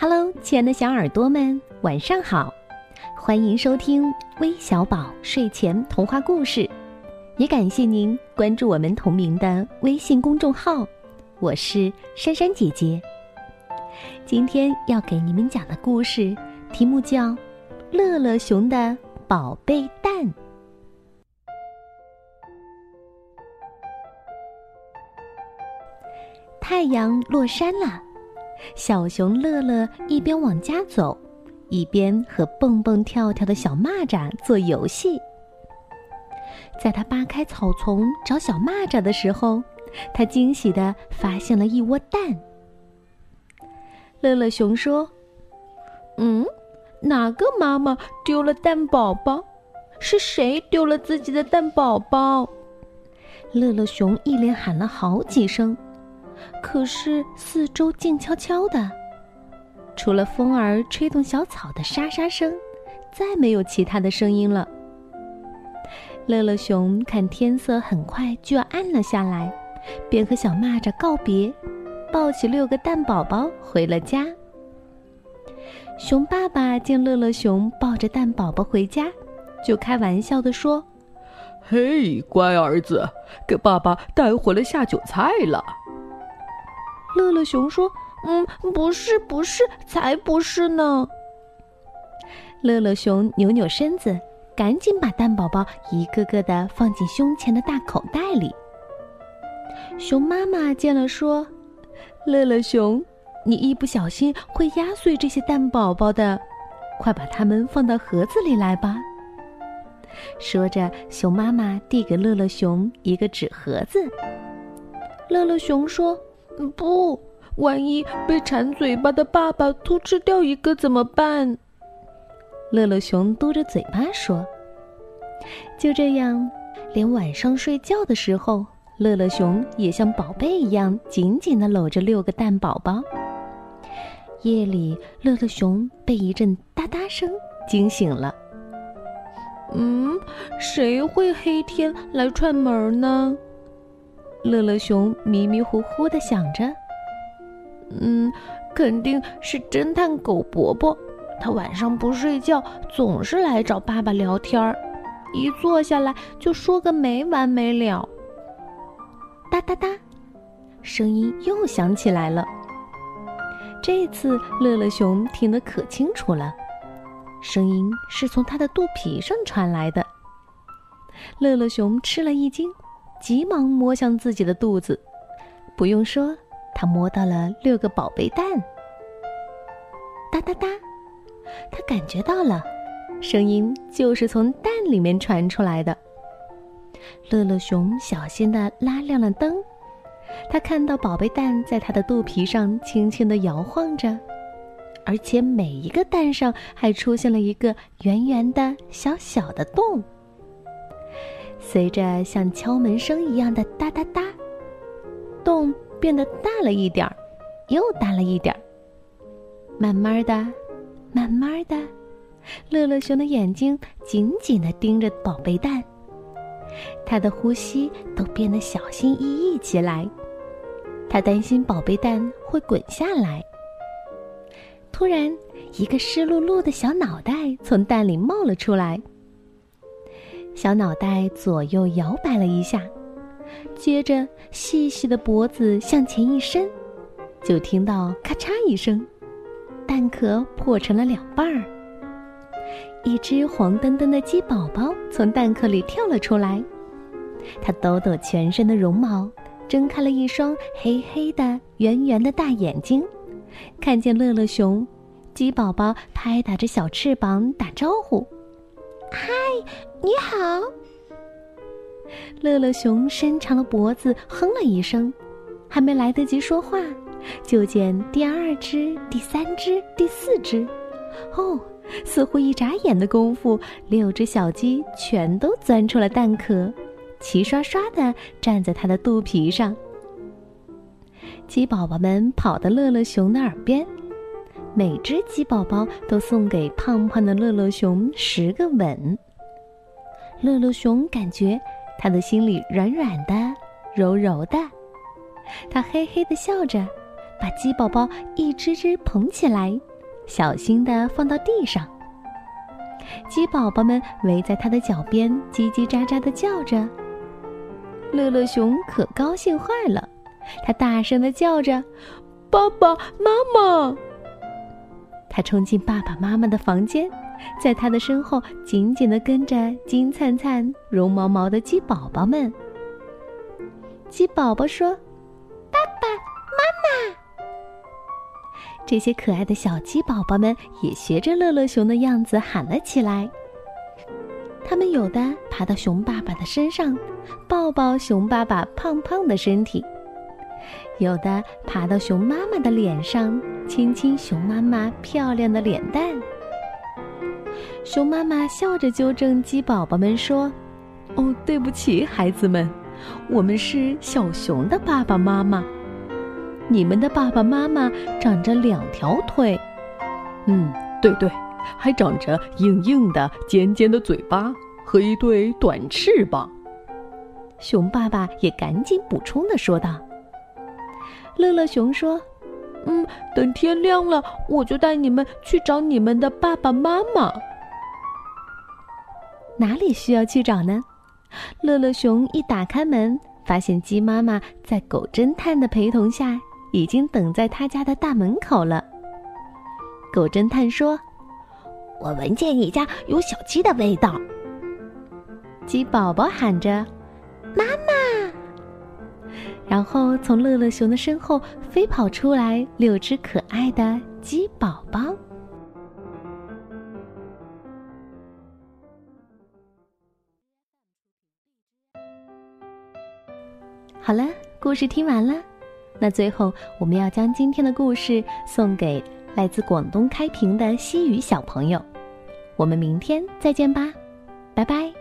Hello，亲爱的小耳朵们，晚上好！欢迎收听微小宝睡前童话故事，也感谢您关注我们同名的微信公众号。我是珊珊姐姐。今天要给你们讲的故事题目叫《乐乐熊的宝贝蛋》。太阳落山了。小熊乐乐一边往家走，一边和蹦蹦跳跳的小蚂蚱做游戏。在他扒开草丛找小蚂蚱的时候，他惊喜地发现了一窝蛋。乐乐熊说：“嗯，哪个妈妈丢了蛋宝宝？是谁丢了自己的蛋宝宝？”乐乐熊一连喊了好几声。可是四周静悄悄的，除了风儿吹动小草的沙沙声，再没有其他的声音了。乐乐熊看天色很快就要暗了下来，便和小蚂蚱告别，抱起六个蛋宝宝回了家。熊爸爸见乐乐熊抱着蛋宝宝回家，就开玩笑地说：“嘿，乖儿子，给爸爸带回了下酒菜了。”乐乐熊说：“嗯，不是，不是，才不是呢。”乐乐熊扭扭身子，赶紧把蛋宝宝一个个的放进胸前的大口袋里。熊妈妈见了说：“乐乐熊，你一不小心会压碎这些蛋宝宝的，快把它们放到盒子里来吧。”说着，熊妈妈递给乐乐熊一个纸盒子。乐乐熊说。不，万一被馋嘴巴的爸爸偷吃掉一个怎么办？乐乐熊嘟着嘴巴说：“就这样，连晚上睡觉的时候，乐乐熊也像宝贝一样紧紧的搂着六个蛋宝宝。夜里，乐乐熊被一阵哒哒声惊醒了。嗯，谁会黑天来串门呢？”乐乐熊迷迷糊糊的想着：“嗯，肯定是侦探狗伯伯。他晚上不睡觉，总是来找爸爸聊天儿，一坐下来就说个没完没了。”哒哒哒，声音又响起来了。这次乐乐熊听得可清楚了，声音是从他的肚皮上传来的。乐乐熊吃了一惊。急忙摸向自己的肚子，不用说，他摸到了六个宝贝蛋。哒哒哒，他感觉到了，声音就是从蛋里面传出来的。乐乐熊小心地拉亮了灯，他看到宝贝蛋在他的肚皮上轻轻地摇晃着，而且每一个蛋上还出现了一个圆圆的小小的洞。随着像敲门声一样的哒哒哒，洞变得大了一点儿，又大了一点儿。慢慢的，慢慢的，乐乐熊的眼睛紧紧的盯着宝贝蛋，他的呼吸都变得小心翼翼起来，他担心宝贝蛋会滚下来。突然，一个湿漉漉的小脑袋从蛋里冒了出来。小脑袋左右摇摆了一下，接着细细的脖子向前一伸，就听到咔嚓一声，蛋壳破成了两半儿。一只黄澄澄的鸡宝宝从蛋壳里跳了出来，它抖抖全身的绒毛，睁开了一双黑黑的、圆圆的大眼睛，看见乐乐熊，鸡宝宝拍打着小翅膀打招呼。嗨，你好！乐乐熊伸长了脖子，哼了一声，还没来得及说话，就见第二只、第三只、第四只，哦，似乎一眨眼的功夫，六只小鸡全都钻出了蛋壳，齐刷刷的站在它的肚皮上。鸡宝宝们跑到乐乐熊的耳边。每只鸡宝宝都送给胖胖的乐乐熊十个吻。乐乐熊感觉他的心里软软的、柔柔的，他嘿嘿的笑着，把鸡宝宝一只只捧起来，小心地放到地上。鸡宝宝们围在它的脚边，叽叽喳喳地叫着。乐乐熊可高兴坏了，它大声地叫着：“爸爸妈妈！”冲进爸爸妈妈的房间，在他的身后紧紧地跟着金灿灿、绒毛毛的鸡宝宝们。鸡宝宝说：“爸爸妈妈！”这些可爱的小鸡宝宝们也学着乐乐熊的样子喊了起来。他们有的爬到熊爸爸的身上，抱抱熊爸爸胖胖的身体；有的爬到熊妈妈的脸上，亲亲熊妈妈漂亮的脸蛋。熊妈妈笑着纠正鸡宝宝们说：“哦，对不起，孩子们，我们是小熊的爸爸妈妈。你们的爸爸妈妈长着两条腿，嗯，对对。”还长着硬硬的、尖尖的嘴巴和一对短翅膀。熊爸爸也赶紧补充的说道：“乐乐熊说，嗯，等天亮了，我就带你们去找你们的爸爸妈妈。哪里需要去找呢？”乐乐熊一打开门，发现鸡妈妈在狗侦探的陪同下，已经等在他家的大门口了。狗侦探说。我闻见你家有小鸡的味道，鸡宝宝喊着：“妈妈！”然后从乐乐熊的身后飞跑出来六只可爱的鸡宝宝。好了，故事听完了，那最后我们要将今天的故事送给来自广东开平的西语小朋友。我们明天再见吧，拜拜。